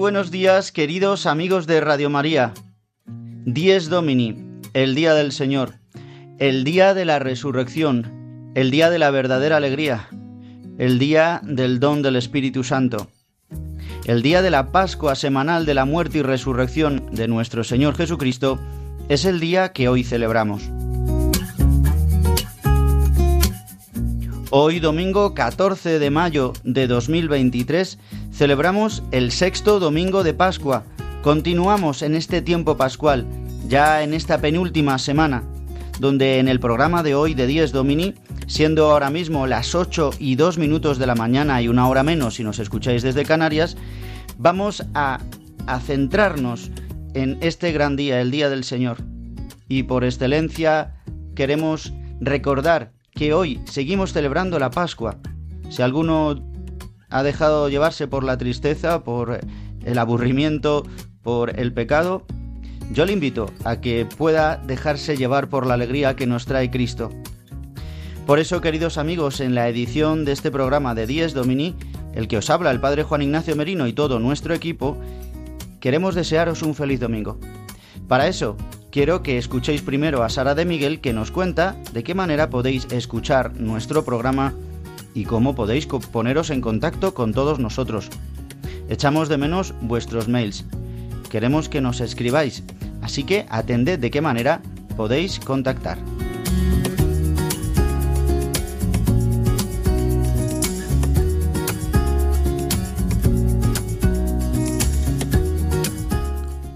Buenos días, queridos amigos de Radio María. Dies Domini, el día del Señor, el día de la resurrección, el día de la verdadera alegría, el día del don del Espíritu Santo, el día de la Pascua semanal de la muerte y resurrección de nuestro Señor Jesucristo, es el día que hoy celebramos. Hoy domingo 14 de mayo de 2023 Celebramos el sexto domingo de Pascua. Continuamos en este tiempo pascual, ya en esta penúltima semana, donde en el programa de hoy de 10 Domini, siendo ahora mismo las 8 y 2 minutos de la mañana y una hora menos si nos escucháis desde Canarias, vamos a, a centrarnos en este gran día, el Día del Señor. Y por excelencia queremos recordar que hoy seguimos celebrando la Pascua. Si alguno ha dejado llevarse por la tristeza, por el aburrimiento, por el pecado, yo le invito a que pueda dejarse llevar por la alegría que nos trae Cristo. Por eso, queridos amigos, en la edición de este programa de Dies Domini, el que os habla el Padre Juan Ignacio Merino y todo nuestro equipo, queremos desearos un feliz domingo. Para eso, quiero que escuchéis primero a Sara de Miguel que nos cuenta de qué manera podéis escuchar nuestro programa y cómo podéis poneros en contacto con todos nosotros. Echamos de menos vuestros mails. Queremos que nos escribáis, así que atended de qué manera podéis contactar.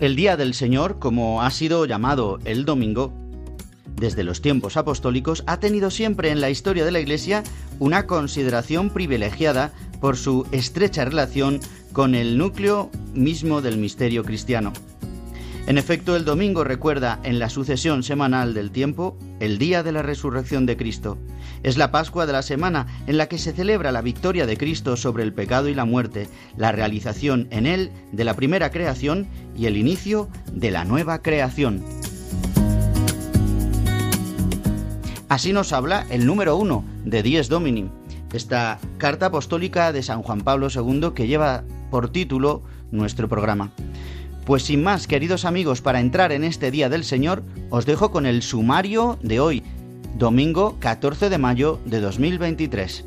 El Día del Señor, como ha sido llamado el domingo, desde los tiempos apostólicos, ha tenido siempre en la historia de la Iglesia una consideración privilegiada por su estrecha relación con el núcleo mismo del misterio cristiano. En efecto, el domingo recuerda en la sucesión semanal del tiempo el día de la resurrección de Cristo. Es la Pascua de la semana en la que se celebra la victoria de Cristo sobre el pecado y la muerte, la realización en él de la primera creación y el inicio de la nueva creación. Así nos habla el número uno de Dies Domini, esta carta apostólica de San Juan Pablo II que lleva por título nuestro programa. Pues sin más, queridos amigos, para entrar en este Día del Señor, os dejo con el sumario de hoy, domingo 14 de mayo de 2023.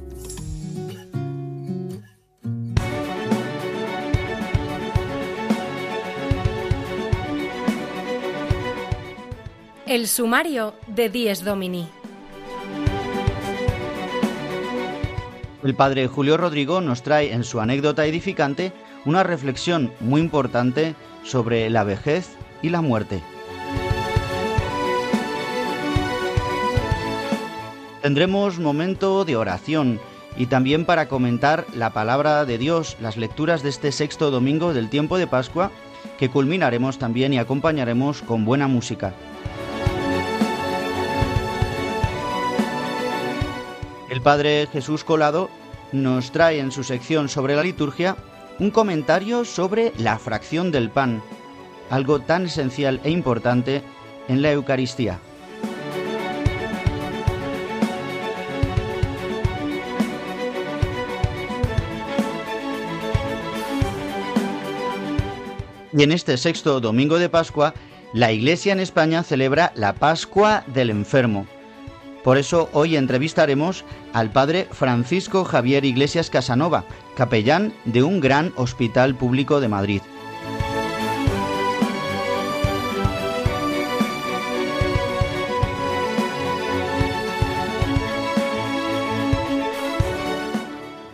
El sumario de Dies Domini. El padre Julio Rodrigo nos trae en su anécdota edificante una reflexión muy importante sobre la vejez y la muerte. Tendremos momento de oración y también para comentar la palabra de Dios, las lecturas de este sexto domingo del tiempo de Pascua, que culminaremos también y acompañaremos con buena música. El Padre Jesús Colado nos trae en su sección sobre la liturgia un comentario sobre la fracción del pan, algo tan esencial e importante en la Eucaristía. Y en este sexto domingo de Pascua, la Iglesia en España celebra la Pascua del Enfermo. Por eso hoy entrevistaremos al padre Francisco Javier Iglesias Casanova, capellán de un gran hospital público de Madrid.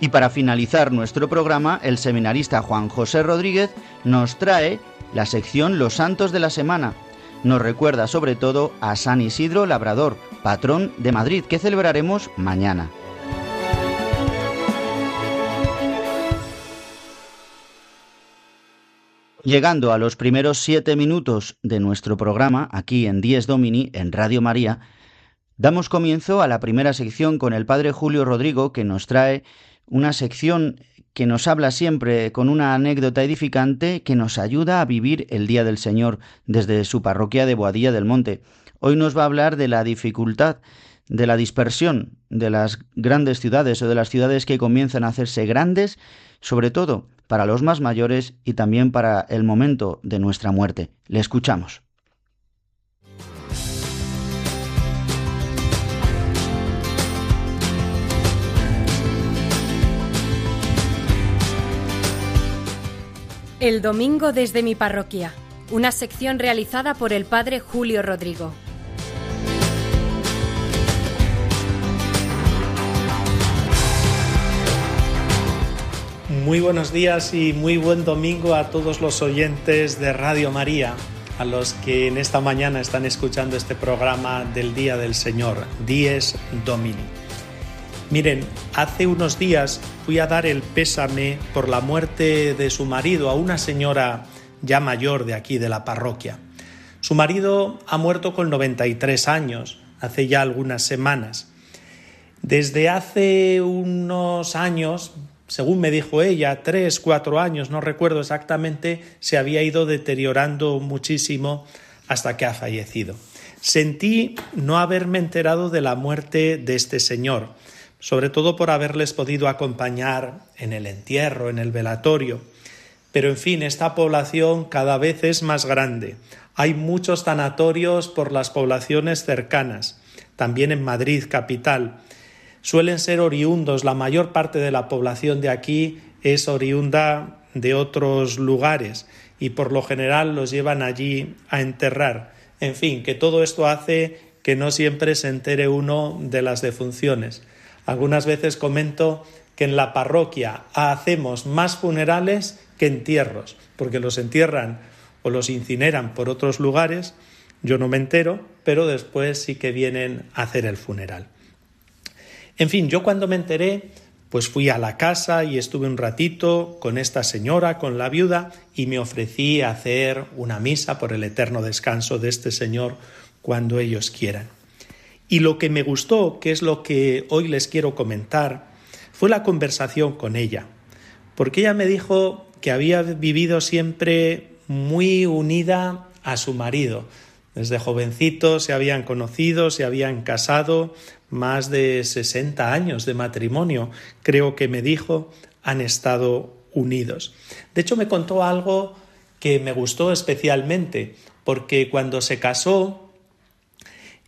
Y para finalizar nuestro programa, el seminarista Juan José Rodríguez nos trae la sección Los Santos de la Semana. Nos recuerda sobre todo a San Isidro Labrador, patrón de Madrid, que celebraremos mañana. Llegando a los primeros siete minutos de nuestro programa, aquí en Dies Domini, en Radio María, damos comienzo a la primera sección con el Padre Julio Rodrigo, que nos trae una sección que nos habla siempre con una anécdota edificante que nos ayuda a vivir el Día del Señor desde su parroquia de Boadilla del Monte. Hoy nos va a hablar de la dificultad, de la dispersión de las grandes ciudades o de las ciudades que comienzan a hacerse grandes, sobre todo para los más mayores y también para el momento de nuestra muerte. Le escuchamos. El domingo desde mi parroquia, una sección realizada por el padre Julio Rodrigo. Muy buenos días y muy buen domingo a todos los oyentes de Radio María, a los que en esta mañana están escuchando este programa del Día del Señor, Dies Domini. Miren, hace unos días fui a dar el pésame por la muerte de su marido a una señora ya mayor de aquí, de la parroquia. Su marido ha muerto con 93 años, hace ya algunas semanas. Desde hace unos años, según me dijo ella, tres, cuatro años, no recuerdo exactamente, se había ido deteriorando muchísimo hasta que ha fallecido. Sentí no haberme enterado de la muerte de este señor sobre todo por haberles podido acompañar en el entierro, en el velatorio. Pero en fin, esta población cada vez es más grande. Hay muchos tanatorios por las poblaciones cercanas, también en Madrid capital. Suelen ser oriundos, la mayor parte de la población de aquí es oriunda de otros lugares y por lo general los llevan allí a enterrar. En fin, que todo esto hace que no siempre se entere uno de las defunciones. Algunas veces comento que en la parroquia hacemos más funerales que entierros, porque los entierran o los incineran por otros lugares, yo no me entero, pero después sí que vienen a hacer el funeral. En fin, yo cuando me enteré, pues fui a la casa y estuve un ratito con esta señora, con la viuda, y me ofrecí a hacer una misa por el eterno descanso de este señor cuando ellos quieran. Y lo que me gustó, que es lo que hoy les quiero comentar, fue la conversación con ella, porque ella me dijo que había vivido siempre muy unida a su marido. Desde jovencito se habían conocido, se habían casado, más de 60 años de matrimonio, creo que me dijo, han estado unidos. De hecho, me contó algo que me gustó especialmente, porque cuando se casó,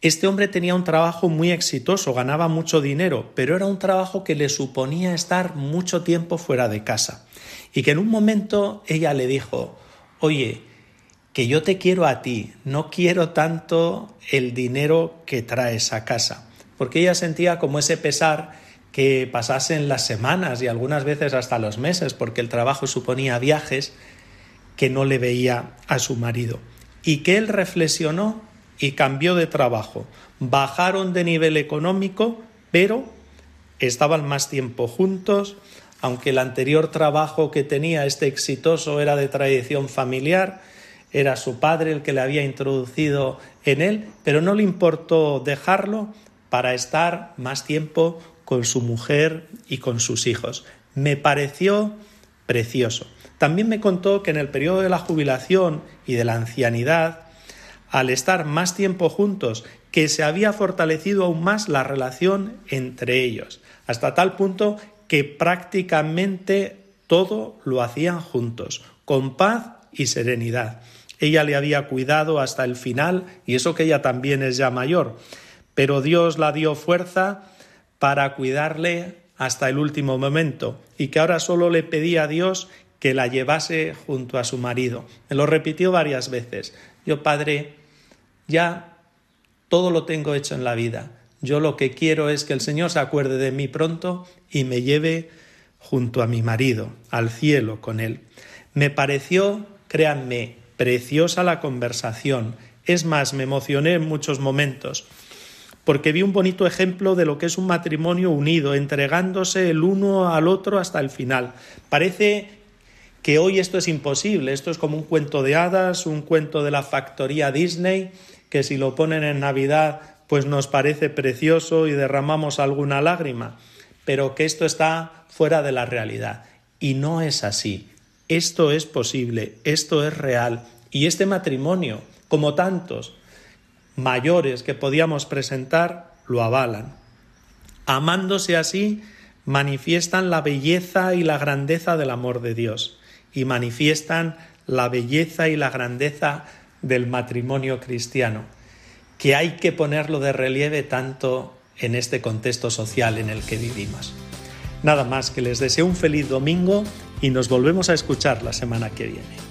este hombre tenía un trabajo muy exitoso, ganaba mucho dinero, pero era un trabajo que le suponía estar mucho tiempo fuera de casa. Y que en un momento ella le dijo, oye, que yo te quiero a ti, no quiero tanto el dinero que traes a casa. Porque ella sentía como ese pesar que pasasen las semanas y algunas veces hasta los meses, porque el trabajo suponía viajes, que no le veía a su marido. Y que él reflexionó y cambió de trabajo. Bajaron de nivel económico, pero estaban más tiempo juntos, aunque el anterior trabajo que tenía este exitoso era de tradición familiar, era su padre el que le había introducido en él, pero no le importó dejarlo para estar más tiempo con su mujer y con sus hijos. Me pareció precioso. También me contó que en el periodo de la jubilación y de la ancianidad, al estar más tiempo juntos, que se había fortalecido aún más la relación entre ellos, hasta tal punto que prácticamente todo lo hacían juntos, con paz y serenidad. Ella le había cuidado hasta el final, y eso que ella también es ya mayor, pero Dios la dio fuerza para cuidarle hasta el último momento, y que ahora solo le pedía a Dios que la llevase junto a su marido. Me lo repitió varias veces. Yo, Padre, ya todo lo tengo hecho en la vida. Yo lo que quiero es que el Señor se acuerde de mí pronto y me lleve junto a mi marido, al cielo con él. Me pareció, créanme, preciosa la conversación. Es más, me emocioné en muchos momentos, porque vi un bonito ejemplo de lo que es un matrimonio unido, entregándose el uno al otro hasta el final. Parece que hoy esto es imposible, esto es como un cuento de hadas, un cuento de la factoría Disney, que si lo ponen en Navidad pues nos parece precioso y derramamos alguna lágrima, pero que esto está fuera de la realidad. Y no es así. Esto es posible, esto es real. Y este matrimonio, como tantos mayores que podíamos presentar, lo avalan. Amándose así, manifiestan la belleza y la grandeza del amor de Dios y manifiestan la belleza y la grandeza del matrimonio cristiano que hay que ponerlo de relieve tanto en este contexto social en el que vivimos. Nada más que les deseo un feliz domingo y nos volvemos a escuchar la semana que viene.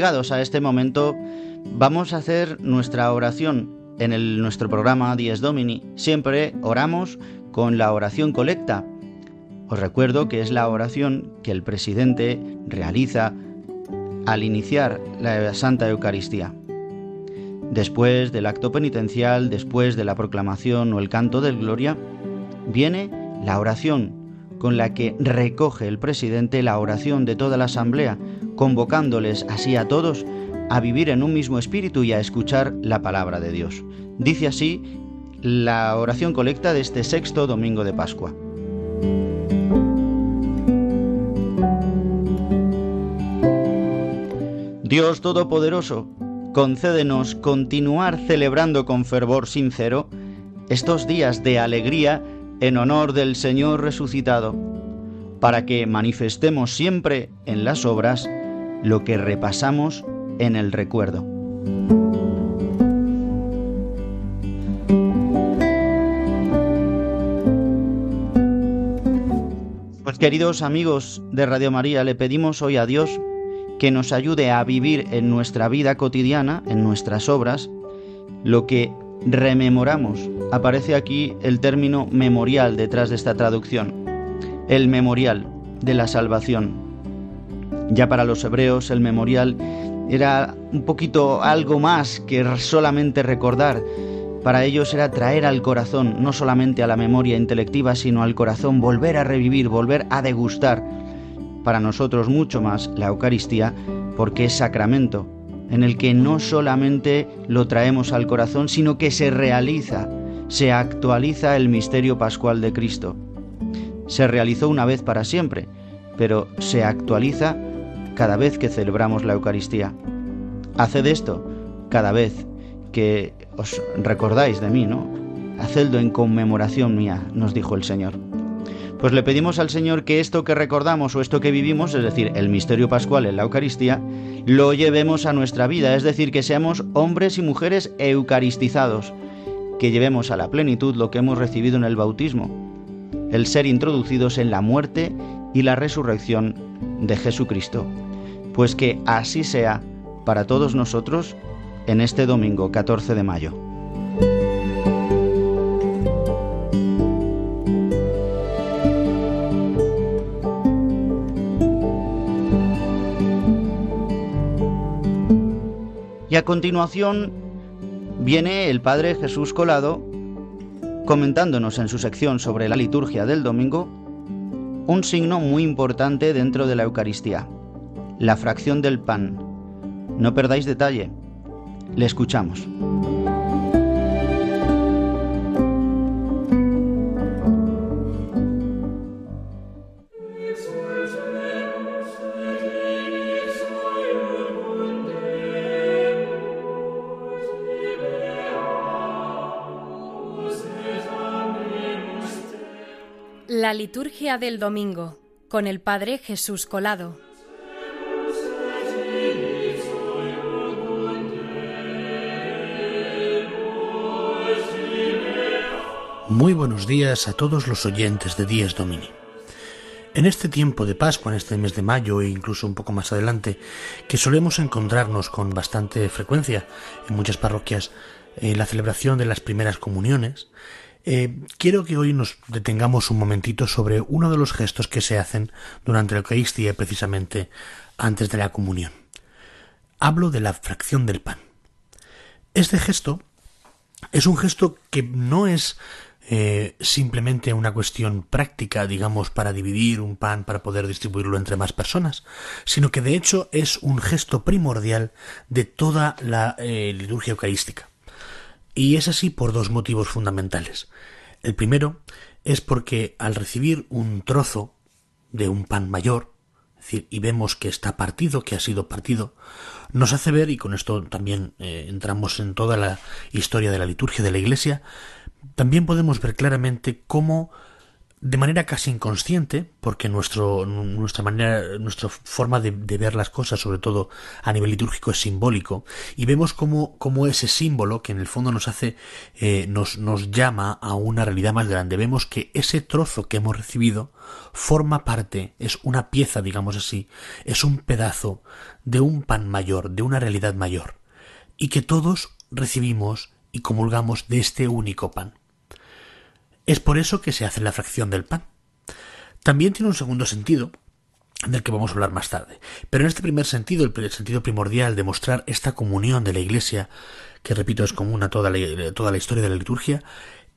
Llegados a este momento, vamos a hacer nuestra oración. En el, nuestro programa Dies Domini siempre oramos con la oración colecta. Os recuerdo que es la oración que el presidente realiza al iniciar la Santa Eucaristía. Después del acto penitencial, después de la proclamación o el canto del Gloria, viene la oración con la que recoge el presidente la oración de toda la asamblea, convocándoles así a todos a vivir en un mismo espíritu y a escuchar la palabra de Dios. Dice así la oración colecta de este sexto domingo de Pascua. Dios Todopoderoso, concédenos continuar celebrando con fervor sincero estos días de alegría en honor del Señor resucitado, para que manifestemos siempre en las obras lo que repasamos en el recuerdo. Pues queridos amigos de Radio María, le pedimos hoy a Dios que nos ayude a vivir en nuestra vida cotidiana, en nuestras obras, lo que rememoramos. Aparece aquí el término memorial detrás de esta traducción. El memorial de la salvación. Ya para los hebreos el memorial era un poquito algo más que solamente recordar. Para ellos era traer al corazón, no solamente a la memoria intelectiva, sino al corazón, volver a revivir, volver a degustar. Para nosotros mucho más la Eucaristía, porque es sacramento, en el que no solamente lo traemos al corazón, sino que se realiza, se actualiza el misterio pascual de Cristo se realizó una vez para siempre, pero se actualiza cada vez que celebramos la Eucaristía. Haced esto cada vez que os recordáis de mí, ¿no? Hacedlo en conmemoración mía, nos dijo el Señor. Pues le pedimos al Señor que esto que recordamos o esto que vivimos, es decir, el misterio pascual en la Eucaristía, lo llevemos a nuestra vida, es decir, que seamos hombres y mujeres eucaristizados, que llevemos a la plenitud lo que hemos recibido en el bautismo, el ser introducidos en la muerte y la resurrección de Jesucristo. Pues que así sea para todos nosotros en este domingo 14 de mayo. Y a continuación viene el Padre Jesús Colado comentándonos en su sección sobre la liturgia del domingo un signo muy importante dentro de la Eucaristía, la fracción del pan. No perdáis detalle. Le escuchamos. La liturgia del domingo con el Padre Jesús Colado. Muy buenos días a todos los oyentes de Días Domini. En este tiempo de Pascua, en este mes de mayo e incluso un poco más adelante, que solemos encontrarnos con bastante frecuencia en muchas parroquias en la celebración de las primeras comuniones, eh, quiero que hoy nos detengamos un momentito sobre uno de los gestos que se hacen durante la Eucaristía precisamente antes de la comunión. Hablo de la fracción del pan. Este gesto es un gesto que no es eh, simplemente una cuestión práctica, digamos, para dividir un pan para poder distribuirlo entre más personas, sino que de hecho es un gesto primordial de toda la eh, liturgia eucarística. Y es así por dos motivos fundamentales. El primero es porque al recibir un trozo de un pan mayor, decir, y vemos que está partido, que ha sido partido, nos hace ver, y con esto también eh, entramos en toda la historia de la liturgia de la Iglesia, también podemos ver claramente cómo de manera casi inconsciente, porque nuestra manera, nuestra forma de, ver las cosas, sobre todo a nivel litúrgico, es simbólico, y vemos cómo, cómo ese símbolo, que en el fondo nos hace, eh, nos, nos llama a una realidad más grande, vemos que ese trozo que hemos recibido forma parte, es una pieza, digamos así, es un pedazo de un pan mayor, de una realidad mayor, y que todos recibimos y comulgamos de este único pan. Es por eso que se hace la fracción del pan. También tiene un segundo sentido, del que vamos a hablar más tarde. Pero en este primer sentido, el sentido primordial de mostrar esta comunión de la Iglesia, que repito es común a toda la, toda la historia de la liturgia,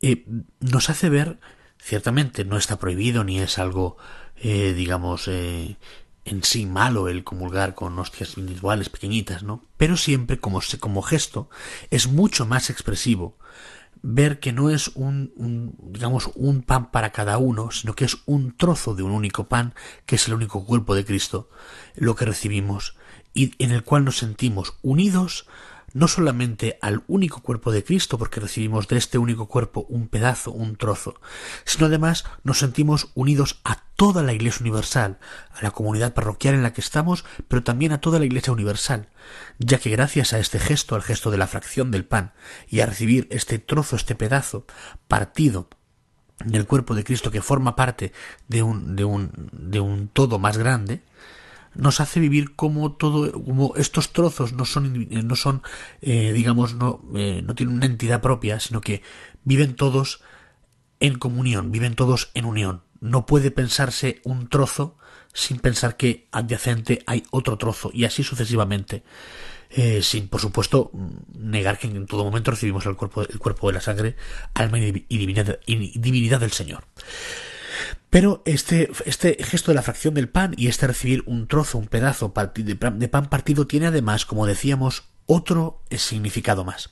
eh, nos hace ver, ciertamente no está prohibido ni es algo, eh, digamos, eh, en sí malo el comulgar con hostias individuales pequeñitas, ¿no? Pero siempre como, como gesto es mucho más expresivo ver que no es un, digamos un pan para cada uno, sino que es un trozo de un único pan, que es el único cuerpo de Cristo, lo que recibimos y en el cual nos sentimos unidos no solamente al único cuerpo de Cristo, porque recibimos de este único cuerpo un pedazo, un trozo, sino además nos sentimos unidos a toda la Iglesia universal, a la comunidad parroquial en la que estamos, pero también a toda la Iglesia universal, ya que gracias a este gesto, al gesto de la fracción del pan, y a recibir este trozo, este pedazo partido del cuerpo de Cristo que forma parte de un, de un, de un todo más grande, nos hace vivir como todo, como estos trozos no son, no son, eh, digamos, no, eh, no tienen una entidad propia, sino que viven todos en comunión, viven todos en unión. No puede pensarse un trozo sin pensar que adyacente hay otro trozo y así sucesivamente. Eh, sin, por supuesto, negar que en todo momento recibimos el cuerpo, el cuerpo de la sangre, alma y divinidad, y divinidad del Señor. Pero este, este gesto de la fracción del pan y este recibir un trozo, un pedazo de pan partido tiene además, como decíamos, otro significado más.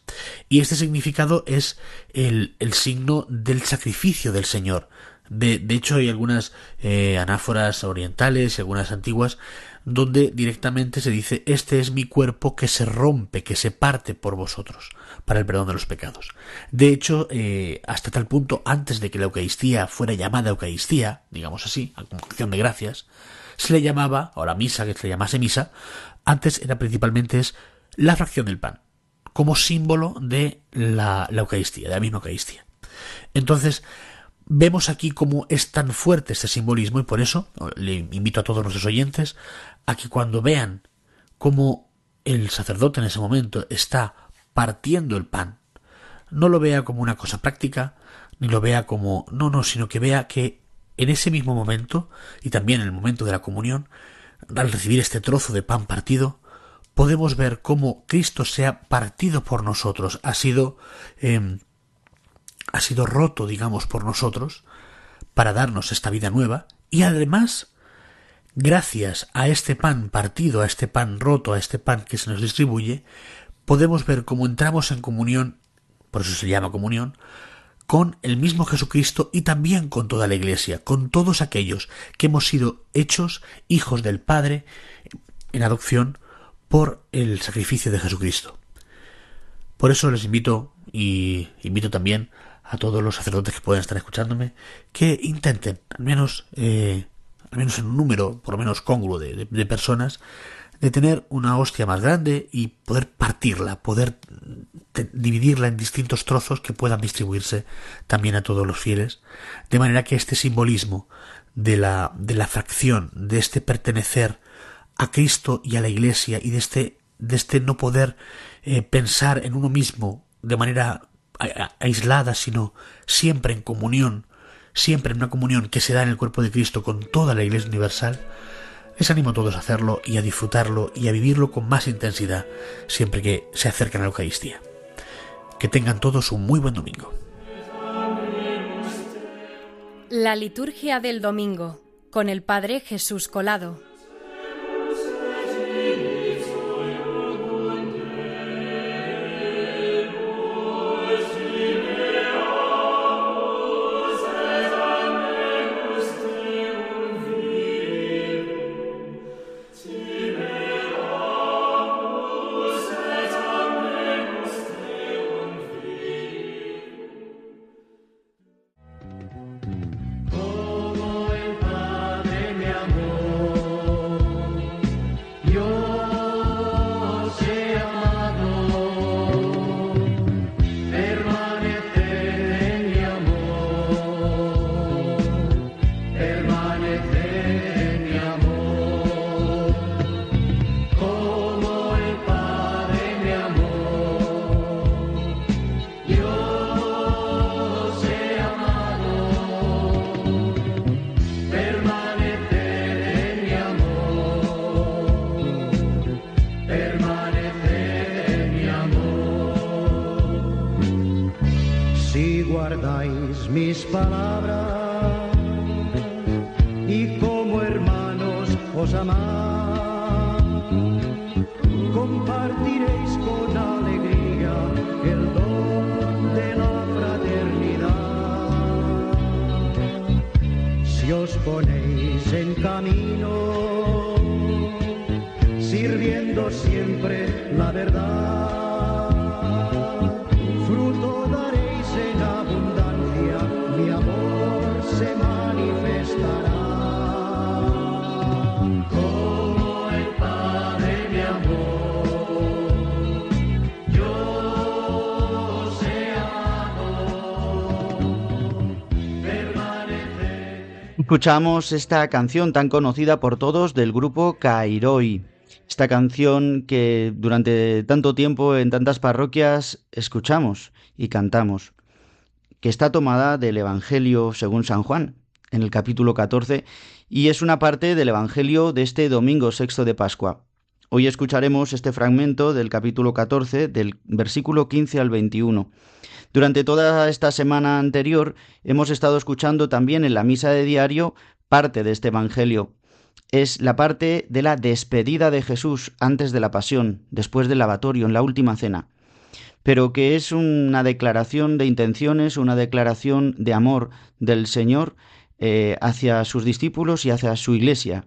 Y este significado es el, el signo del sacrificio del Señor. De, de hecho, hay algunas eh, anáforas orientales y algunas antiguas donde directamente se dice este es mi cuerpo que se rompe, que se parte por vosotros, para el perdón de los pecados. De hecho, eh, hasta tal punto, antes de que la Eucaristía fuera llamada Eucaristía, digamos así, a acción de gracias, se le llamaba, la misa, que se le llamase misa, antes era principalmente es la fracción del pan, como símbolo de la, la Eucaristía, de la misma Eucaristía. Entonces, vemos aquí cómo es tan fuerte este simbolismo y por eso le invito a todos nuestros oyentes a que cuando vean cómo el sacerdote en ese momento está partiendo el pan, no lo vea como una cosa práctica, ni lo vea como no, no, sino que vea que en ese mismo momento, y también en el momento de la comunión, al recibir este trozo de pan partido, podemos ver cómo Cristo se ha partido por nosotros, ha sido, em, ha sido roto, digamos, por nosotros, para darnos esta vida nueva, y además Gracias a este pan partido, a este pan roto, a este pan que se nos distribuye, podemos ver cómo entramos en comunión, por eso se llama comunión, con el mismo Jesucristo y también con toda la Iglesia, con todos aquellos que hemos sido hechos hijos del Padre en adopción por el sacrificio de Jesucristo. Por eso les invito y invito también a todos los sacerdotes que puedan estar escuchándome que intenten al menos eh, al menos en un número por lo menos congruo de, personas, de tener una hostia más grande y poder partirla, poder dividirla en distintos trozos que puedan distribuirse también a todos los fieles, de manera que este simbolismo de la, de la fracción, de este pertenecer a Cristo y a la Iglesia y de este, de este no poder eh, pensar en uno mismo de manera aislada, sino siempre en comunión siempre en una comunión que se da en el cuerpo de Cristo con toda la Iglesia Universal, les animo a todos a hacerlo y a disfrutarlo y a vivirlo con más intensidad siempre que se acercan a la Eucaristía. Que tengan todos un muy buen domingo. La liturgia del domingo con el Padre Jesús Colado. Escuchamos esta canción tan conocida por todos del grupo Kairoi. Esta canción que durante tanto tiempo en tantas parroquias escuchamos y cantamos, que está tomada del Evangelio según San Juan, en el capítulo 14, y es una parte del Evangelio de este domingo sexto de Pascua. Hoy escucharemos este fragmento del capítulo 14, del versículo 15 al 21. Durante toda esta semana anterior hemos estado escuchando también en la misa de diario parte de este Evangelio. Es la parte de la despedida de Jesús antes de la pasión, después del lavatorio, en la última cena, pero que es una declaración de intenciones, una declaración de amor del Señor eh, hacia sus discípulos y hacia su iglesia.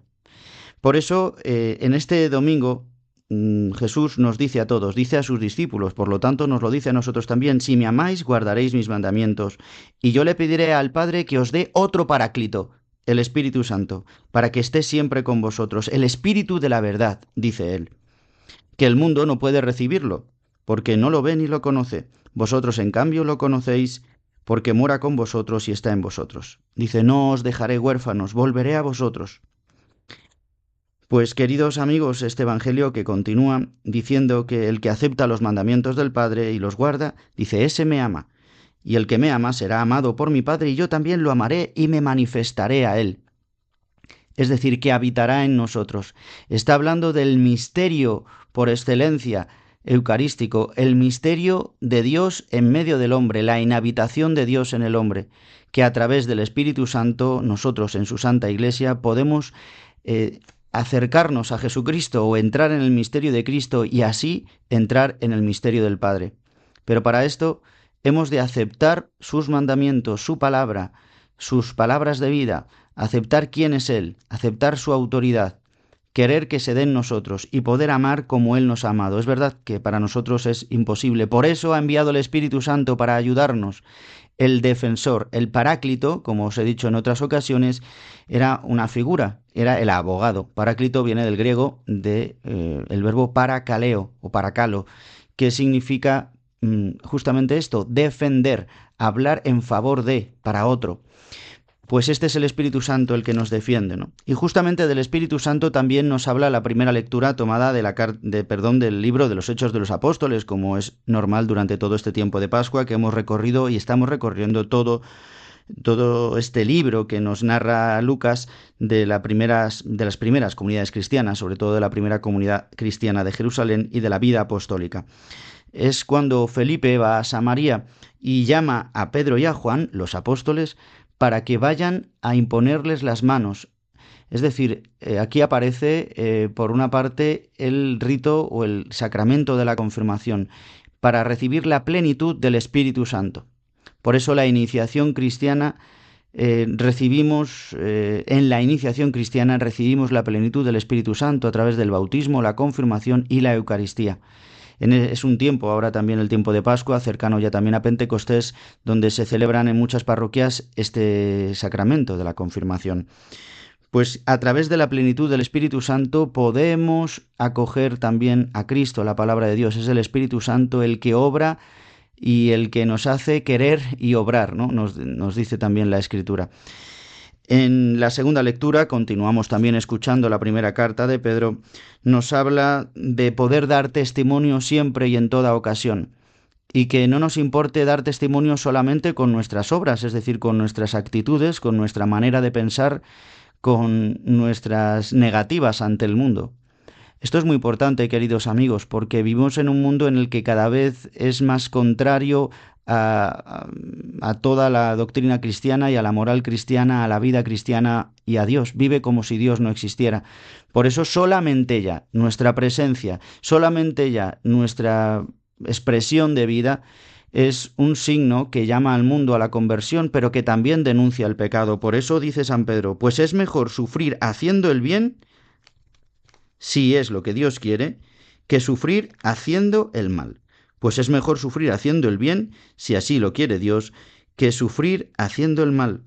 Por eso, eh, en este domingo, Jesús nos dice a todos, dice a sus discípulos, por lo tanto nos lo dice a nosotros también, si me amáis, guardaréis mis mandamientos, y yo le pediré al Padre que os dé otro paráclito, el Espíritu Santo, para que esté siempre con vosotros, el Espíritu de la verdad, dice él, que el mundo no puede recibirlo, porque no lo ve ni lo conoce, vosotros en cambio lo conocéis, porque mora con vosotros y está en vosotros. Dice, no os dejaré huérfanos, volveré a vosotros. Pues queridos amigos, este Evangelio que continúa diciendo que el que acepta los mandamientos del Padre y los guarda, dice, ese me ama, y el que me ama será amado por mi Padre y yo también lo amaré y me manifestaré a él. Es decir, que habitará en nosotros. Está hablando del misterio por excelencia eucarístico, el misterio de Dios en medio del hombre, la inhabitación de Dios en el hombre, que a través del Espíritu Santo nosotros en su Santa Iglesia podemos eh, acercarnos a Jesucristo o entrar en el misterio de Cristo y así entrar en el misterio del Padre. Pero para esto hemos de aceptar sus mandamientos, su palabra, sus palabras de vida, aceptar quién es Él, aceptar su autoridad, querer que se den nosotros y poder amar como Él nos ha amado. Es verdad que para nosotros es imposible. Por eso ha enviado el Espíritu Santo para ayudarnos. El defensor, el paráclito, como os he dicho en otras ocasiones, era una figura, era el abogado. Paráclito viene del griego de eh, el verbo paracaleo o paracalo, que significa Mm, justamente esto, defender, hablar en favor de, para otro. Pues este es el Espíritu Santo el que nos defiende, ¿no? Y justamente del Espíritu Santo también nos habla la primera lectura tomada de la de, perdón, del libro de los Hechos de los Apóstoles, como es normal durante todo este tiempo de Pascua que hemos recorrido y estamos recorriendo todo todo este libro que nos narra Lucas de, de las primeras comunidades cristianas, sobre todo de la primera comunidad cristiana de Jerusalén y de la vida apostólica es cuando Felipe va a Samaria y llama a Pedro y a Juan, los apóstoles, para que vayan a imponerles las manos. Es decir, eh, aquí aparece, eh, por una parte, el rito o el sacramento de la confirmación, para recibir la plenitud del Espíritu Santo. Por eso la iniciación cristiana eh, recibimos, en la iniciación cristiana recibimos la plenitud del Espíritu Santo a través del bautismo, la confirmación y la Eucaristía. E, es un tiempo, ahora también el tiempo de Pascua, cercano ya también a Pentecostés, donde se celebran en muchas parroquias este sacramento de la confirmación. Pues a través de la plenitud del Espíritu Santo podemos acoger también a Cristo, la palabra de Dios. Es el Espíritu Santo el que obra y el que nos hace querer y obrar, ¿no? Nos, nos dice también la Escritura. En la segunda lectura, continuamos también escuchando la primera carta de Pedro, nos habla de poder dar testimonio siempre y en toda ocasión, y que no nos importe dar testimonio solamente con nuestras obras, es decir, con nuestras actitudes, con nuestra manera de pensar, con nuestras negativas ante el mundo. Esto es muy importante, queridos amigos, porque vivimos en un mundo en el que cada vez es más contrario a, toda la doctrina cristiana y a la moral cristiana, a la vida cristiana y a Dios. Vive como si Dios no existiera. Por eso solamente ella, nuestra presencia, solamente ella, nuestra expresión de vida, es un signo que llama al mundo a la conversión, pero que también denuncia el pecado. Por eso dice San Pedro, pues es mejor sufrir haciendo el bien, si es lo que Dios quiere, que sufrir haciendo el mal pues es mejor sufrir haciendo el bien, si así lo quiere Dios, que sufrir haciendo el mal.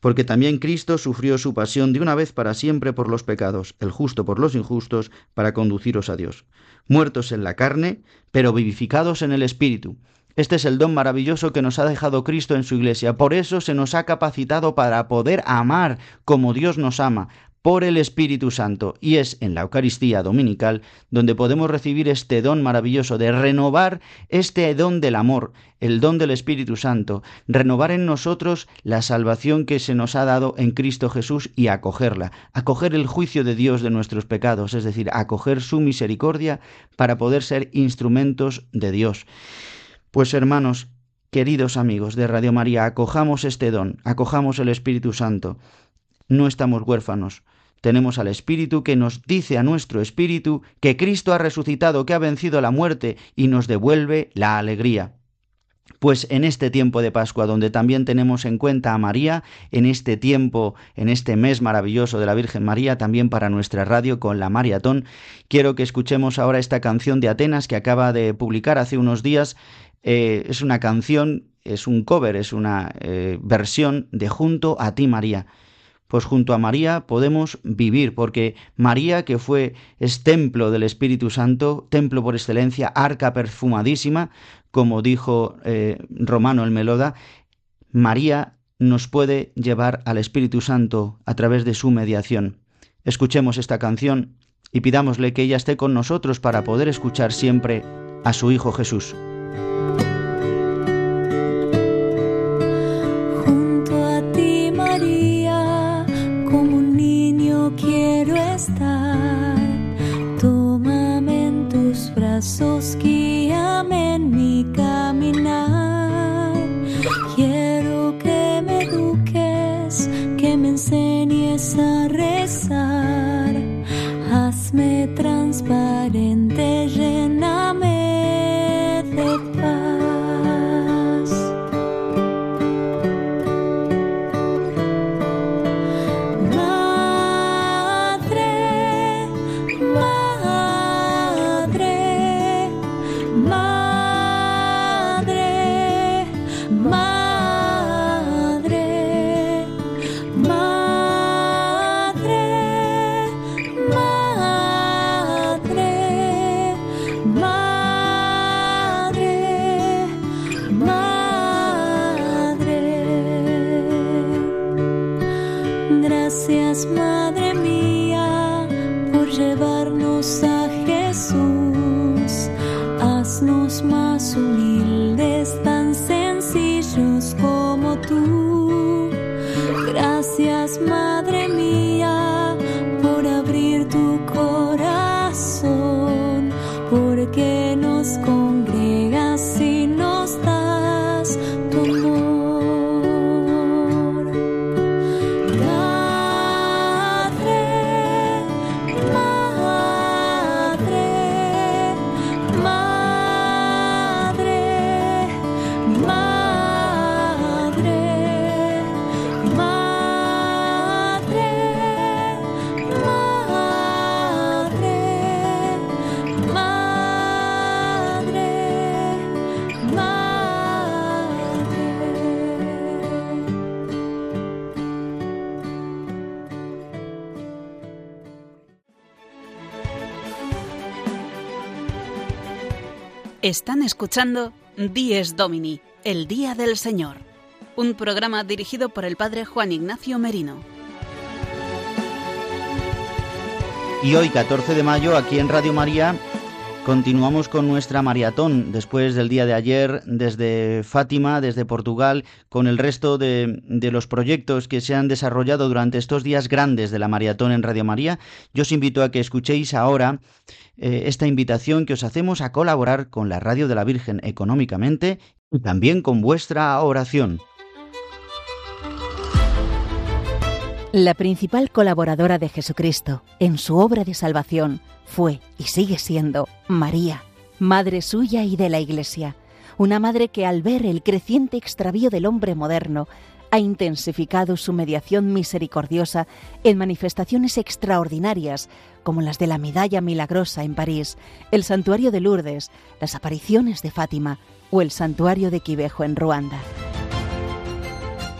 Porque también Cristo sufrió su pasión de una vez para siempre por los pecados, el justo por los injustos, para conduciros a Dios. Muertos en la carne, pero vivificados en el Espíritu. Este es el don maravilloso que nos ha dejado Cristo en su Iglesia. Por eso se nos ha capacitado para poder amar como Dios nos ama, por el Espíritu Santo y es en la Eucaristía Dominical donde podemos recibir este don maravilloso de renovar este don del amor, el don del Espíritu Santo, renovar en nosotros la salvación que se nos ha dado en Cristo Jesús y acogerla, acoger el juicio de Dios de nuestros pecados, es decir, acoger su misericordia para poder ser instrumentos de Dios. Pues hermanos, queridos amigos de Radio María, acojamos este don, acojamos el Espíritu Santo. No estamos huérfanos, tenemos al Espíritu que nos dice a nuestro Espíritu que Cristo ha resucitado, que ha vencido la muerte y nos devuelve la alegría. pues en este tiempo de Pascua, donde también tenemos en cuenta a María, en este tiempo, en este mes maravilloso de la Virgen María, también para nuestra radio con la Maratón, quiero que escuchemos ahora esta canción de Atenas que acaba de publicar hace unos días. Eh, es una canción, es un cover, es una eh, versión de Junto a ti María pues junto a María podemos vivir, porque María, que fue es templo del Espíritu Santo, templo por excelencia, arca perfumadísima, como dijo eh, Romano el Meloda, María nos puede llevar al Espíritu Santo a través de su mediación. Escuchemos esta canción y pidámosle que ella esté con nosotros para poder escuchar siempre a su Hijo Jesús. Quiero estar. Tómame en tus brazos, Están escuchando Dies Domini, el Día del Señor, un programa dirigido por el Padre Juan Ignacio Merino. Y hoy, 14 de mayo, aquí en Radio María, continuamos con nuestra maratón después del día de ayer desde Fátima, desde Portugal, con el resto de, de los proyectos que se han desarrollado durante estos días grandes de la maratón en Radio María. Yo os invito a que escuchéis ahora eh, esta invitación que os hacemos a colaborar con la Radio de la Virgen económicamente y también con vuestra oración. La principal colaboradora de Jesucristo en su obra de salvación fue y sigue siendo María, madre suya y de la Iglesia, una madre que al ver el creciente extravío del hombre moderno ha intensificado su mediación misericordiosa en manifestaciones extraordinarias como las de la Medalla Milagrosa en París, el Santuario de Lourdes, las apariciones de Fátima o el Santuario de Quivejo en Ruanda.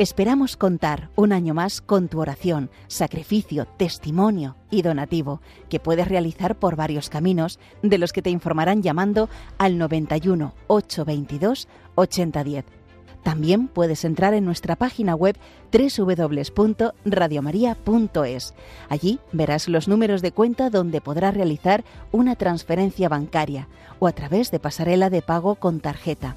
Esperamos contar un año más con tu oración, sacrificio, testimonio y donativo, que puedes realizar por varios caminos, de los que te informarán llamando al 91 822 8010. También puedes entrar en nuestra página web www.radiomaria.es. Allí verás los números de cuenta donde podrás realizar una transferencia bancaria o a través de pasarela de pago con tarjeta.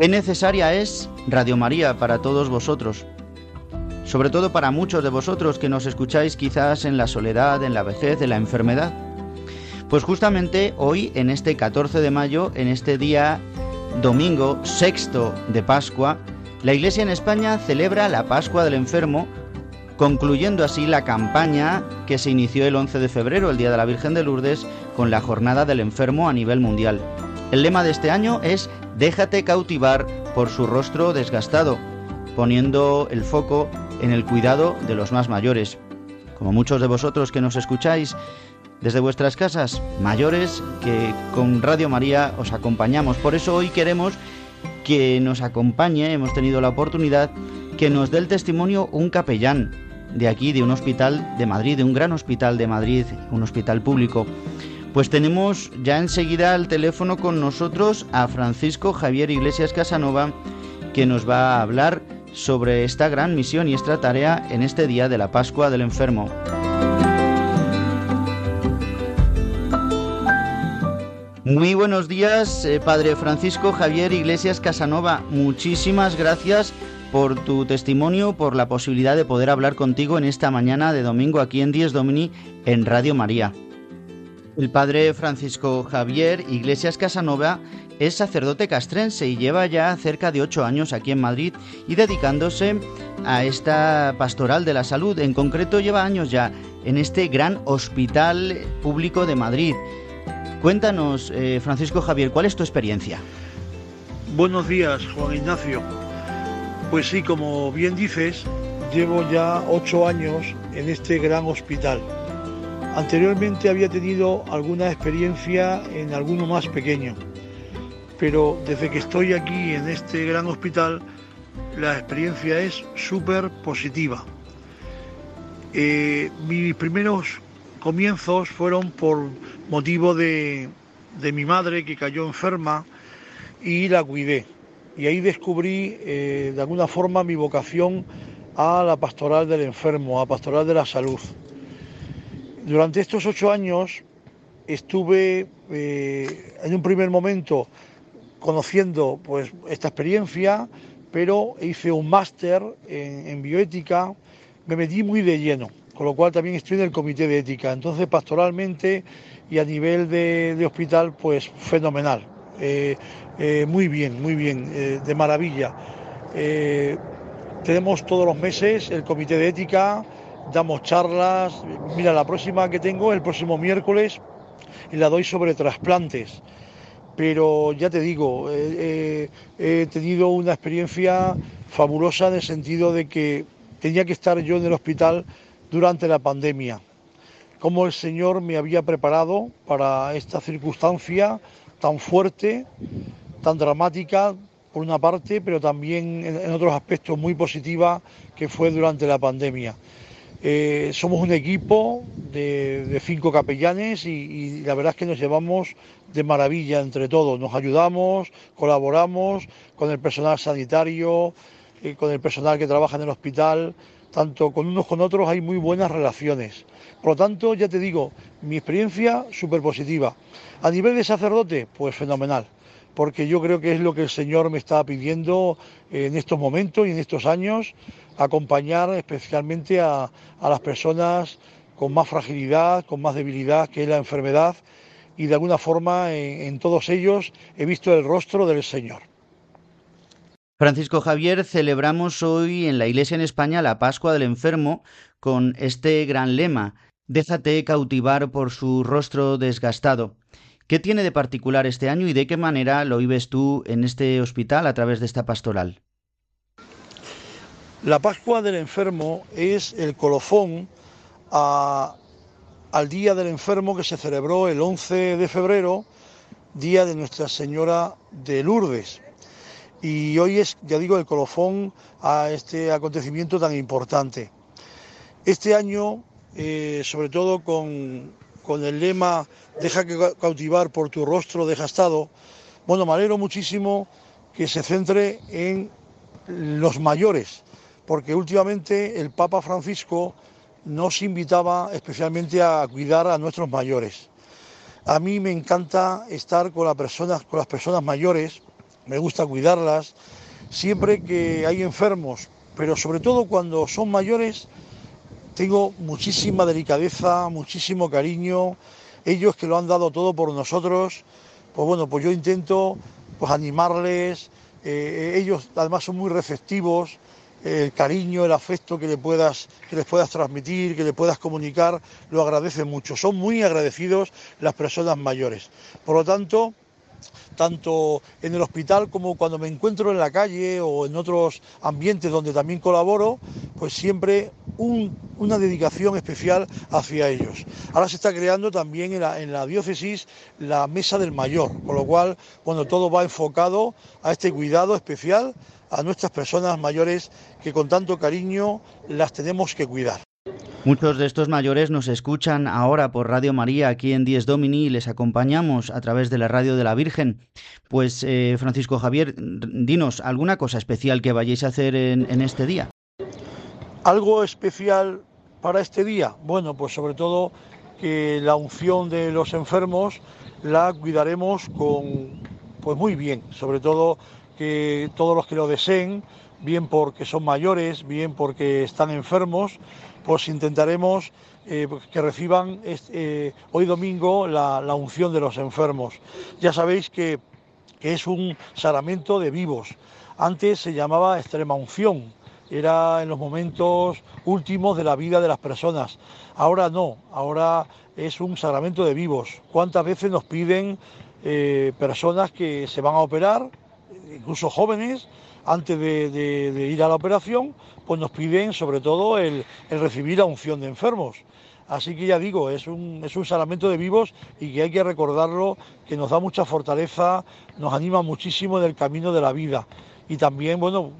Qué necesaria es Radio María para todos vosotros, sobre todo para muchos de vosotros que nos escucháis quizás en la soledad, en la vejez, en la enfermedad. Pues justamente hoy, en este 14 de mayo, en este día domingo sexto de Pascua, la Iglesia en España celebra la Pascua del Enfermo, concluyendo así la campaña que se inició el 11 de febrero, el Día de la Virgen de Lourdes, con la Jornada del Enfermo a nivel mundial. El lema de este año es Déjate cautivar por su rostro desgastado, poniendo el foco en el cuidado de los más mayores. Como muchos de vosotros que nos escucháis desde vuestras casas, mayores que con Radio María os acompañamos. Por eso hoy queremos que nos acompañe, hemos tenido la oportunidad, que nos dé el testimonio un capellán de aquí, de un hospital de Madrid, de un gran hospital de Madrid, un hospital público. Pues tenemos ya enseguida al teléfono con nosotros a Francisco Javier Iglesias Casanova, que nos va a hablar sobre esta gran misión y esta tarea en este día de la Pascua del Enfermo. Muy buenos días, eh, Padre Francisco Javier Iglesias Casanova. Muchísimas gracias por tu testimonio, por la posibilidad de poder hablar contigo en esta mañana de domingo aquí en Dies Domini en Radio María. El padre Francisco Javier Iglesias Casanova es sacerdote castrense y lleva ya cerca de ocho años aquí en Madrid y dedicándose a esta pastoral de la salud. En concreto lleva años ya en este gran hospital público de Madrid. Cuéntanos, eh, Francisco Javier, ¿cuál es tu experiencia? Buenos días, Juan Ignacio. Pues sí, como bien dices, llevo ya ocho años en este gran hospital. Anteriormente había tenido alguna experiencia en alguno más pequeño, pero desde que estoy aquí en este gran hospital, la experiencia es súper positiva. Eh, mis primeros comienzos fueron por motivo de, de mi madre que cayó enferma y la cuidé. Y ahí descubrí eh, de alguna forma mi vocación a la pastoral del enfermo, a pastoral de la salud. Durante estos ocho años estuve eh, en un primer momento conociendo pues, esta experiencia, pero hice un máster en, bioética, me metí muy de lleno, con lo cual también estoy en el comité de ética. Entonces, pastoralmente y a nivel de, hospital, pues fenomenal. Eh, eh, muy bien, muy bien, de maravilla. Tenemos todos los meses el comité de ética, damos charlas. Mira, la próxima que tengo, el próximo miércoles, la doy sobre trasplantes. Pero ya te digo, eh, eh, he tenido una experiencia fabulosa en el sentido de que tenía que estar yo en el hospital durante la pandemia. Cómo el Señor me había preparado para esta circunstancia tan fuerte, tan dramática, por una parte, pero también en otros aspectos muy positiva que fue durante la pandemia. Eh, somos un equipo de, cinco capellanes y, y la verdad es que nos llevamos de maravilla entre todos. Nos ayudamos, colaboramos con el personal sanitario, eh, con el personal que trabaja en el hospital, tanto con unos con otros hay muy buenas relaciones. Por lo tanto, ya te digo, mi experiencia súper positiva. A nivel de sacerdote, pues fenomenal, porque yo creo que es lo que el Señor me está pidiendo en estos momentos y en estos años, acompañar especialmente a, a las personas con más fragilidad, con más debilidad, que es la enfermedad, y de alguna forma en, en todos ellos he visto el rostro del Señor. Francisco Javier, celebramos hoy en la Iglesia en España la Pascua del Enfermo con este gran lema, déjate cautivar por su rostro desgastado. ¿Qué tiene de particular este año y de qué manera lo vives tú en este hospital a través de esta pastoral? La Pascua del Enfermo es el colofón al Día del Enfermo que se celebró el 11 de febrero día de Nuestra Señora de Lourdes. Y hoy es, ya digo, el colofón a este acontecimiento tan importante. Este año, eh, sobre todo con, el lema Deja que cautivar por tu rostro desgastado, bueno, me alegro muchísimo que se centre en los mayores, porque últimamente el Papa Francisco nos invitaba especialmente a cuidar a nuestros mayores. A mí me encanta estar con, las personas, con las personas mayores, me gusta cuidarlas, siempre que hay enfermos, pero sobre todo cuando son mayores, tengo muchísima delicadeza, muchísimo cariño, ellos que lo han dado todo por nosotros, pues bueno, pues yo intento pues animarles, eh, ellos además son muy receptivos, el cariño, el afecto que, le puedas, que les puedas transmitir, que le puedas comunicar, lo agradecen mucho. Son muy agradecidos las personas mayores. Por lo tanto, tanto en el hospital como cuando me encuentro en la calle o en otros ambientes donde también colaboro, pues siempre una dedicación especial hacia ellos. Ahora se está creando también en la, diócesis la mesa del mayor, con lo cual, bueno, todo va enfocado a este cuidado especial a nuestras personas mayores que con tanto cariño las tenemos que cuidar. Muchos de estos mayores nos escuchan ahora por Radio María aquí en Dies Domini y les acompañamos a través de la radio de la Virgen. Pues eh, Francisco Javier, dinos alguna cosa especial que vayáis a hacer en, en este día. Algo especial para este día, bueno, pues sobre todo que la unción de los enfermos la cuidaremos con, pues muy bien, sobre todo que todos los que lo deseen, bien porque son mayores, bien porque están enfermos, pues intentaremos eh, que reciban eh, hoy domingo la, unción de los enfermos. Ya sabéis que, que es un sacramento de vivos. Antes se llamaba extrema unción, era en los momentos últimos de la vida de las personas. Ahora no, ahora es un sacramento de vivos. ¿Cuántas veces nos piden eh, personas que se van a operar, incluso jóvenes, antes de, ir a la operación, pues nos piden sobre todo el, recibir la unción de enfermos. Así que ya digo, es un, es un sacramento de vivos y que hay que recordarlo, que nos da mucha fortaleza, nos anima muchísimo en el camino de la vida. Y también, bueno,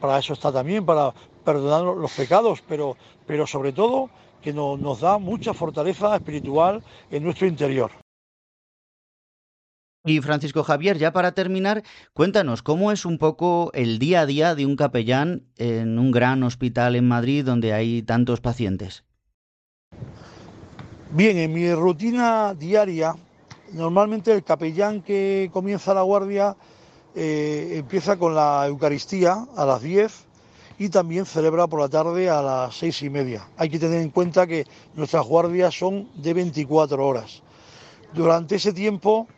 para eso está también, para perdonar los pecados, pero, pero sobre todo que no, nos da mucha fortaleza espiritual en nuestro interior. Y Francisco Javier, ya para terminar, cuéntanos cómo es un poco el día a día de un capellán en un gran hospital en Madrid donde hay tantos pacientes. Bien, en mi rutina diaria, normalmente el capellán que comienza la guardia eh, empieza con la Eucaristía a las 10 y también celebra por la tarde a las seis y media. Hay que tener en cuenta que nuestras guardias son de 24 horas. Durante ese tiempo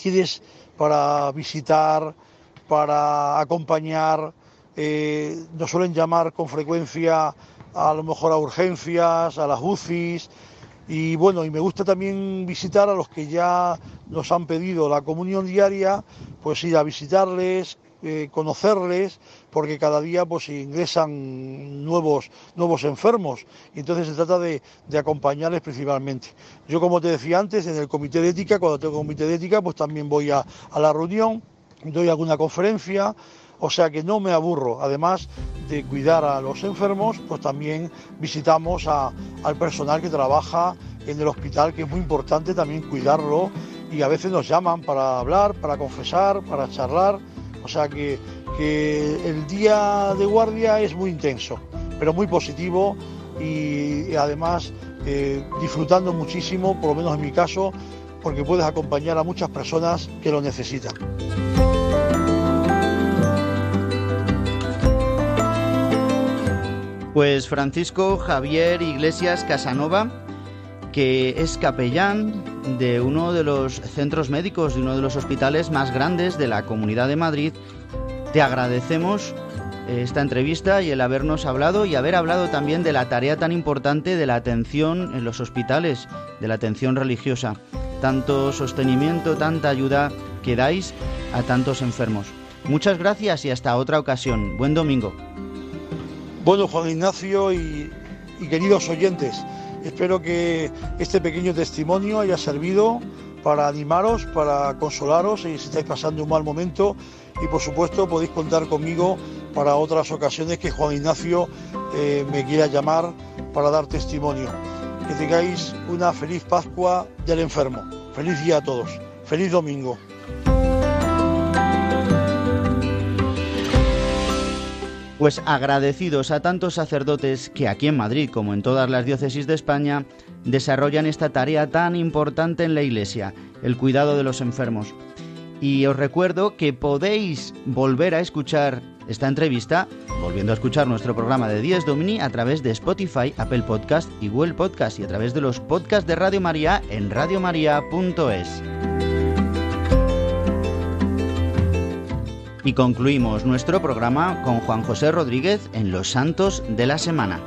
tienes para visitar, para acompañar, eh, nos suelen llamar con frecuencia a lo mejor a urgencias, a las UCIs, y bueno, y me gusta también visitar a los que ya nos han pedido la comunión diaria, pues ir a visitarles, eh, conocerles, porque cada día pues ingresan nuevos, nuevos enfermos. Y entonces se trata de, de, acompañarles principalmente. Yo, como te decía antes, en el comité de ética, cuando tengo comité de ética, pues también voy a, a la reunión, doy alguna conferencia, o sea que no me aburro. Además de cuidar a los enfermos, pues también visitamos a, al personal que trabaja en el hospital, que es muy importante también cuidarlo. Y a veces nos llaman para hablar, para confesar, para charlar. O sea que, que el día de guardia es muy intenso, pero muy positivo y, además eh, disfrutando muchísimo, por lo menos en mi caso, porque puedes acompañar a muchas personas que lo necesitan. Pues Francisco Javier Iglesias Casanova, que es capellán de uno de los centros médicos, de uno de los hospitales más grandes de la Comunidad de Madrid, te agradecemos esta entrevista y el habernos hablado y haber hablado también de la tarea tan importante de la atención en los hospitales, de la atención religiosa. Tanto sostenimiento, tanta ayuda que dais a tantos enfermos. Muchas gracias y hasta otra ocasión. Buen domingo. Bueno, Juan Ignacio y, queridos oyentes, espero que este pequeño testimonio haya servido para animaros, para consolaros si estáis pasando un mal momento y por supuesto podéis contar conmigo para otras ocasiones que Juan Ignacio eh, me quiera llamar para dar testimonio. Que tengáis una feliz Pascua del enfermo. Feliz día a todos. Feliz domingo. Pues agradecidos a tantos sacerdotes que aquí en Madrid, como en todas las diócesis de España, desarrollan esta tarea tan importante en la Iglesia, el cuidado de los enfermos. Y os recuerdo que podéis volver a escuchar esta entrevista, volviendo a escuchar nuestro programa de Días Domini a través de Spotify, Apple Podcast y Google Podcast y a través de los podcasts de Radio María en radiomaria.es. Y concluimos nuestro programa con Juan José Rodríguez en Los Santos de la Semana.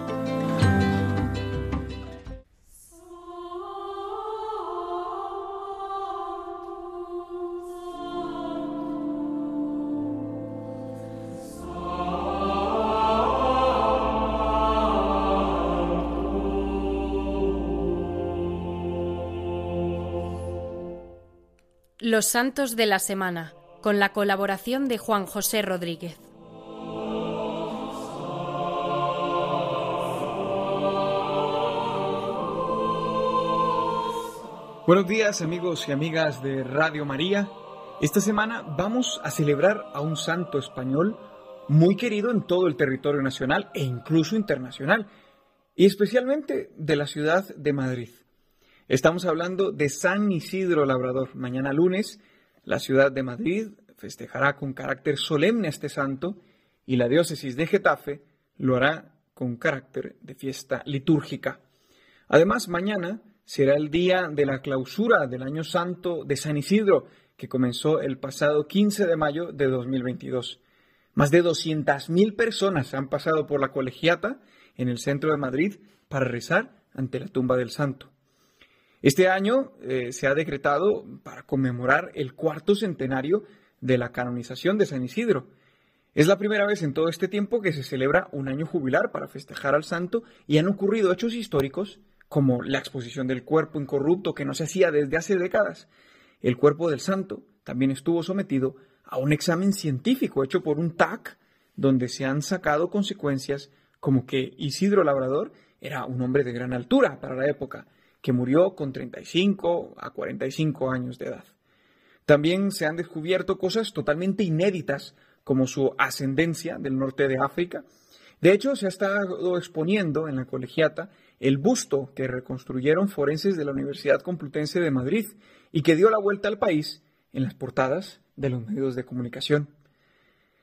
Los Santos de la Semana, con la colaboración de Juan José Rodríguez. Buenos días amigos y amigas de Radio María. Esta semana vamos a celebrar a un santo español muy querido en todo el territorio nacional e incluso internacional, y especialmente de la ciudad de Madrid. Estamos hablando de San Isidro Labrador. Mañana lunes, la ciudad de Madrid festejará con carácter solemne este santo y la diócesis de Getafe lo hará con carácter de fiesta litúrgica. Además, mañana será el día de la clausura del Año Santo de San Isidro, que comenzó el pasado 15 de mayo de 2022. Más de 200.000 personas han pasado por la colegiata en el centro de Madrid para rezar ante la tumba del santo. Este año eh, se ha decretado para conmemorar el cuarto centenario de la canonización de San Isidro. Es la primera vez en todo este tiempo que se celebra un año jubilar para festejar al santo y han ocurrido hechos históricos como la exposición del cuerpo incorrupto que no se hacía desde hace décadas. El cuerpo del santo también estuvo sometido a un examen científico hecho por un TAC donde se han sacado consecuencias como que Isidro Labrador era un hombre de gran altura para la época que murió con 35 a 45 años de edad. También se han descubierto cosas totalmente inéditas, como su ascendencia del norte de África. De hecho, se ha estado exponiendo en la colegiata el busto que reconstruyeron forenses de la Universidad Complutense de Madrid y que dio la vuelta al país en las portadas de los medios de comunicación.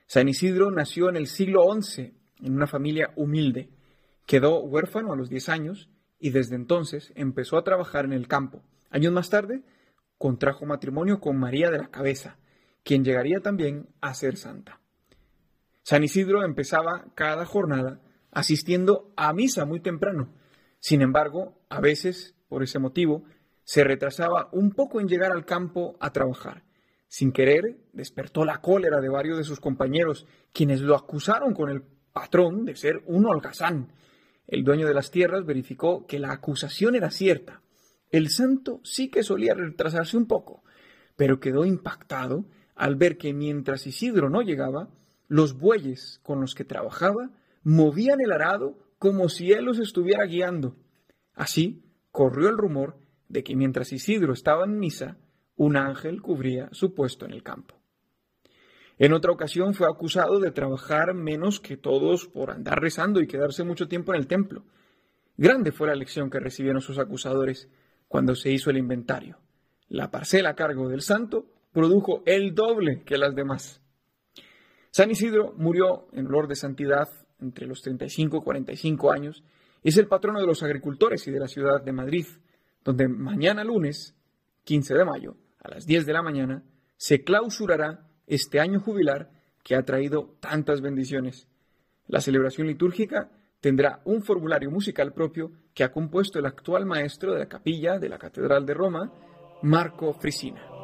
San Isidro nació en el siglo XI en una familia humilde. Quedó huérfano a los 10 años y desde entonces empezó a trabajar en el campo. Años más tarde, contrajo matrimonio con María de la Cabeza, quien llegaría también a ser santa. San Isidro empezaba cada jornada asistiendo a misa muy temprano. Sin embargo, a veces, por ese motivo, se retrasaba un poco en llegar al campo a trabajar. Sin querer, despertó la cólera de varios de sus compañeros, quienes lo acusaron con el patrón de ser un holgazán el dueño de las tierras verificó que la acusación era cierta. El santo sí que solía retrasarse un poco, pero quedó impactado al ver que mientras Isidro no llegaba, los bueyes con los que trabajaba movían el arado como si él los estuviera guiando. Así corrió el rumor de que mientras Isidro estaba en misa, un ángel cubría su puesto en el campo. En otra ocasión fue acusado de trabajar menos que todos por andar rezando y quedarse mucho tiempo en el templo. Grande fue la lección que recibieron sus acusadores cuando se hizo el inventario. La parcela a cargo del santo produjo el doble que las demás. San Isidro murió en olor de santidad entre los 35 y 45 años. Es el patrono de los agricultores y de la ciudad de Madrid, donde mañana lunes, 15 de mayo, a las 10 de la mañana, se clausurará este año jubilar que ha traído tantas bendiciones. La celebración litúrgica tendrá un formulario musical propio que ha compuesto el actual maestro de la capilla de la Catedral de Roma, Marco Frisina.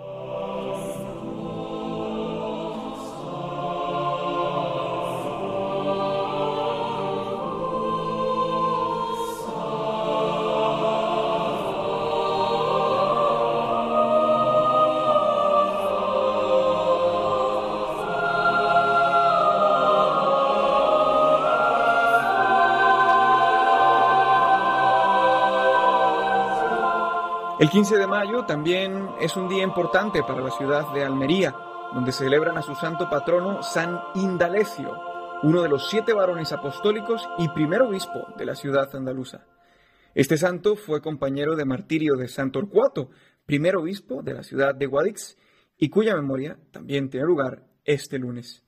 El 15 de mayo también es un día importante para la ciudad de Almería, donde celebran a su santo patrono San Indalecio, uno de los siete varones apostólicos y primer obispo de la ciudad andaluza. Este santo fue compañero de martirio de San Torcuato, primer obispo de la ciudad de Guadix, y cuya memoria también tiene lugar este lunes.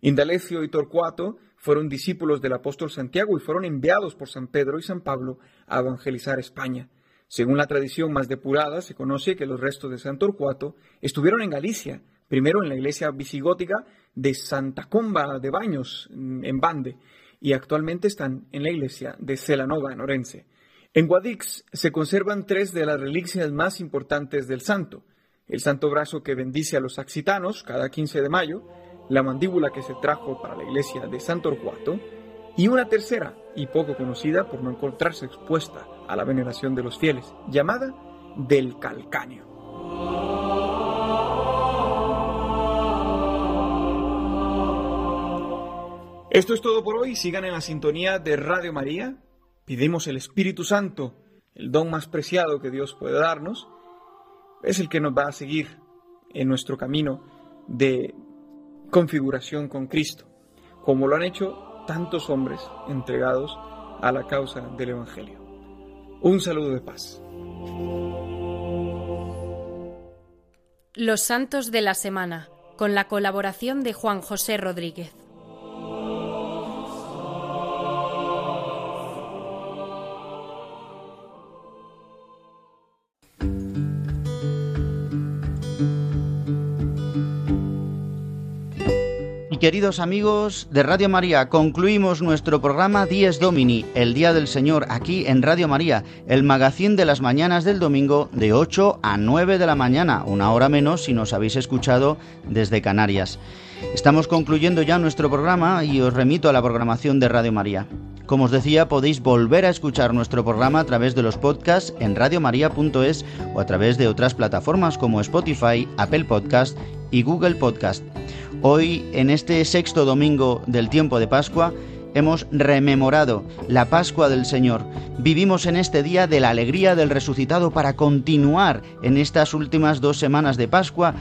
Indalecio y Torcuato fueron discípulos del apóstol Santiago y fueron enviados por San Pedro y San Pablo a evangelizar España. Según la tradición más depurada, se conoce que los restos de San Torcuato estuvieron en Galicia, primero en la iglesia visigótica de Santa Comba de Baños, en Bande, y actualmente están en la iglesia de Celanova, en Orense. En Guadix se conservan tres de las reliquias más importantes del santo. El santo brazo que bendice a los axitanos cada 15 de mayo, la mandíbula que se trajo para la iglesia de San Torcuato, y una tercera, y poco conocida por no encontrarse expuesta a la veneración de los fieles, llamada del calcáneo. Esto es todo por hoy. Sigan en la sintonía de Radio María. Pidimos el Espíritu Santo, el don más preciado que Dios puede darnos. Es el que nos va a seguir en nuestro camino de configuración con Cristo, como lo han hecho tantos hombres entregados a la causa del Evangelio. Un saludo de paz. Los Santos de la Semana, con la colaboración de Juan José Rodríguez. Queridos amigos de Radio María, concluimos nuestro programa Dies Domini, el Día del Señor, aquí en Radio María, el magazín de las mañanas del domingo de 8 a 9 de la mañana, una hora menos si nos habéis escuchado desde Canarias. Estamos concluyendo ya nuestro programa y os remito a la programación de Radio María. Como os decía, podéis volver a escuchar nuestro programa a través de los podcasts en radiomaria.es o a través de otras plataformas como Spotify, Apple Podcast y Google Podcast. Hoy, en este sexto domingo del tiempo de Pascua, hemos rememorado la Pascua del Señor. Vivimos en este día de la alegría del resucitado para continuar en estas últimas dos semanas de Pascua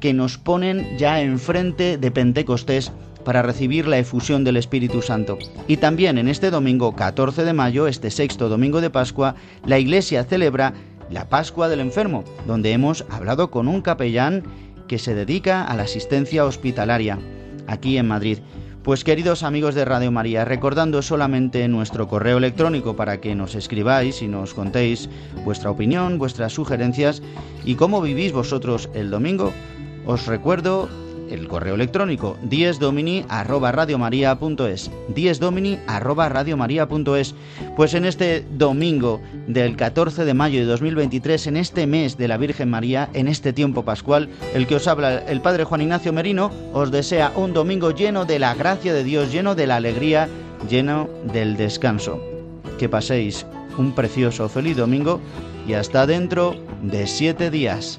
que nos ponen ya enfrente de Pentecostés para recibir la efusión del Espíritu Santo. Y también en este domingo 14 de mayo, este sexto domingo de Pascua, la Iglesia celebra la Pascua del Enfermo, donde hemos hablado con un capellán que se dedica a la asistencia hospitalaria aquí en Madrid. Pues queridos amigos de Radio María, recordando solamente nuestro correo electrónico para que nos escribáis y nos contéis vuestra opinión, vuestras sugerencias y cómo vivís vosotros el domingo, os recuerdo el correo electrónico diesdomini arroba radiomaria.es diesdomini arroba radiomaria.es pues en este domingo del 14 de mayo de 2023 en este mes de la Virgen María en este tiempo pascual el que os habla el Padre Juan Ignacio Merino os desea un domingo lleno de la gracia de Dios lleno de la alegría lleno del descanso que paséis un precioso feliz domingo y hasta dentro de siete días.